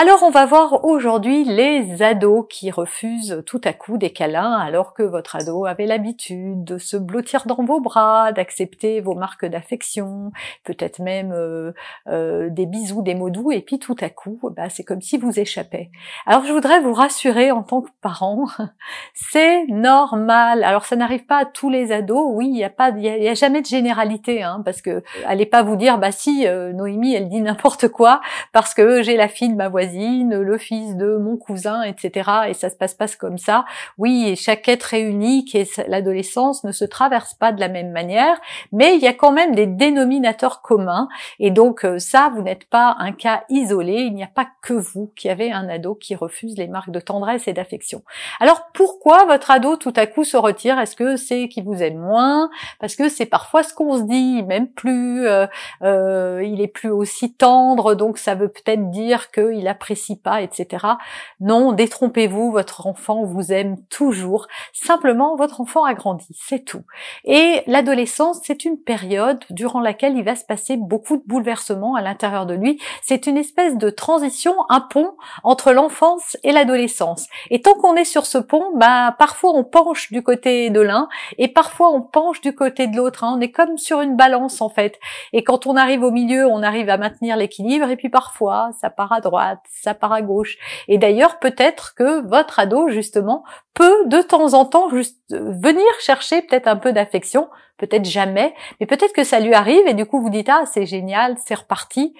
Alors on va voir aujourd'hui les ados qui refusent tout à coup des câlins alors que votre ado avait l'habitude de se blottir dans vos bras, d'accepter vos marques d'affection, peut-être même euh, euh, des bisous, des mots doux, et puis tout à coup, bah, c'est comme si vous échappez. Alors je voudrais vous rassurer en tant que parent, c'est normal. Alors ça n'arrive pas à tous les ados, oui, il n'y a pas, il y, a, jamais de généralité, hein, parce que allez pas vous dire, bah si euh, Noémie elle dit n'importe quoi parce que j'ai la fille de ma voisine le fils de mon cousin, etc. Et ça se passe pas comme ça. Oui, chaque être est unique et l'adolescence ne se traverse pas de la même manière, mais il y a quand même des dénominateurs communs. Et donc euh, ça, vous n'êtes pas un cas isolé. Il n'y a pas que vous qui avez un ado qui refuse les marques de tendresse et d'affection. Alors pourquoi votre ado tout à coup se retire? Est-ce que c'est qu'il vous aime moins? Parce que c'est parfois ce qu'on se dit, même plus. Euh, euh, il est plus aussi tendre, donc ça veut peut-être dire qu'il a apprécie pas, etc. Non, détrompez-vous, votre enfant vous aime toujours. Simplement, votre enfant a grandi, c'est tout. Et l'adolescence, c'est une période durant laquelle il va se passer beaucoup de bouleversements à l'intérieur de lui. C'est une espèce de transition, un pont entre l'enfance et l'adolescence. Et tant qu'on est sur ce pont, bah parfois on penche du côté de l'un et parfois on penche du côté de l'autre. Hein. On est comme sur une balance en fait. Et quand on arrive au milieu, on arrive à maintenir l'équilibre et puis parfois ça part à droite, ça part à gauche. Et d'ailleurs, peut-être que votre ado, justement, peut de temps en temps juste venir chercher peut-être un peu d'affection peut-être jamais, mais peut-être que ça lui arrive et du coup vous dites ah c'est génial, c'est reparti.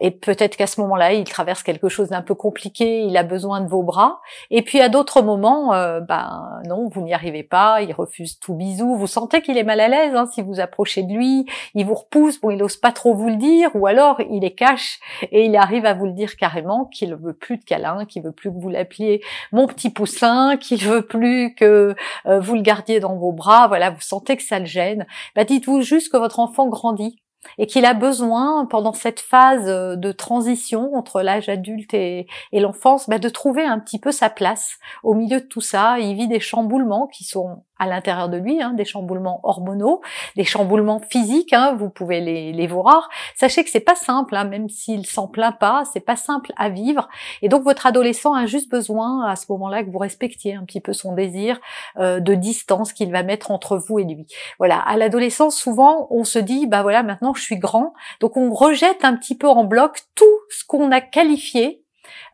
Et peut-être qu'à ce moment-là il traverse quelque chose d'un peu compliqué, il a besoin de vos bras. Et puis à d'autres moments, euh, ben non, vous n'y arrivez pas, il refuse tout bisou. Vous sentez qu'il est mal à l'aise hein, si vous approchez de lui, il vous repousse, bon il ose pas trop vous le dire, ou alors il est cache et il arrive à vous le dire carrément qu'il veut plus de câlin, qu'il veut plus que vous l'appeliez mon petit poussin, qu'il veut plus que euh, vous le gardiez dans vos bras. Voilà, vous sentez que ça le gêne bah, dites-vous juste que votre enfant grandit et qu'il a besoin, pendant cette phase de transition entre l'âge adulte et, l'enfance, bah, de trouver un petit peu sa place au milieu de tout ça. Il vit des chamboulements qui sont à l'intérieur de lui, hein, des chamboulements hormonaux, des chamboulements physiques, hein, vous pouvez les, les voir. Sachez que c'est pas simple, hein, même s'il s'en plaint pas, c'est pas simple à vivre. Et donc votre adolescent a juste besoin à ce moment-là que vous respectiez un petit peu son désir euh, de distance qu'il va mettre entre vous et lui. Voilà, à l'adolescence souvent on se dit bah voilà maintenant je suis grand, donc on rejette un petit peu en bloc tout ce qu'on a qualifié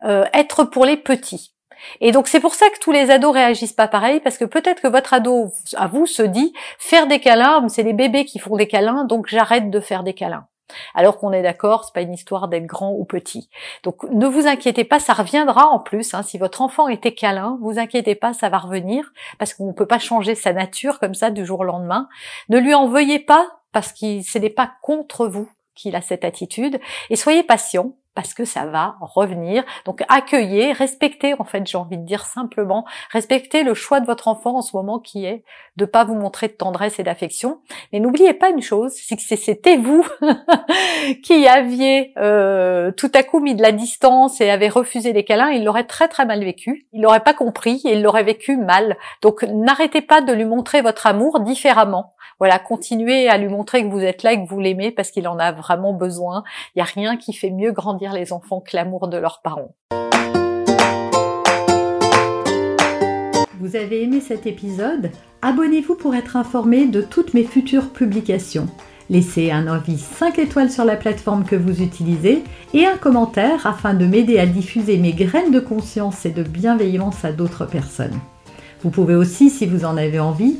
euh, être pour les petits. Et donc c'est pour ça que tous les ados réagissent pas pareil, parce que peut-être que votre ado à vous se dit faire des câlins, c'est les bébés qui font des câlins, donc j'arrête de faire des câlins. Alors qu'on est d'accord, c'est pas une histoire d'être grand ou petit. Donc ne vous inquiétez pas, ça reviendra en plus. Hein. Si votre enfant était câlin, vous inquiétez pas, ça va revenir parce qu'on ne peut pas changer sa nature comme ça du jour au lendemain. Ne lui en veuillez pas parce que ce n'est pas contre vous qu'il a cette attitude et soyez patient parce que ça va revenir. Donc accueillez, respectez en fait, j'ai envie de dire simplement, respectez le choix de votre enfant en ce moment qui est de pas vous montrer de tendresse et d'affection. Mais n'oubliez pas une chose, c'est que c'était vous qui aviez euh, tout à coup mis de la distance et avez refusé les câlins, il l'aurait très très mal vécu, il l'aurait pas compris et il l'aurait vécu mal. Donc n'arrêtez pas de lui montrer votre amour différemment. Voilà, continuez à lui montrer que vous êtes là et que vous l'aimez parce qu'il en a vraiment besoin. Il n'y a rien qui fait mieux grandir les enfants que l'amour de leurs parents. Vous avez aimé cet épisode? Abonnez-vous pour être informé de toutes mes futures publications. Laissez un avis 5 étoiles sur la plateforme que vous utilisez et un commentaire afin de m'aider à diffuser mes graines de conscience et de bienveillance à d'autres personnes. Vous pouvez aussi, si vous en avez envie,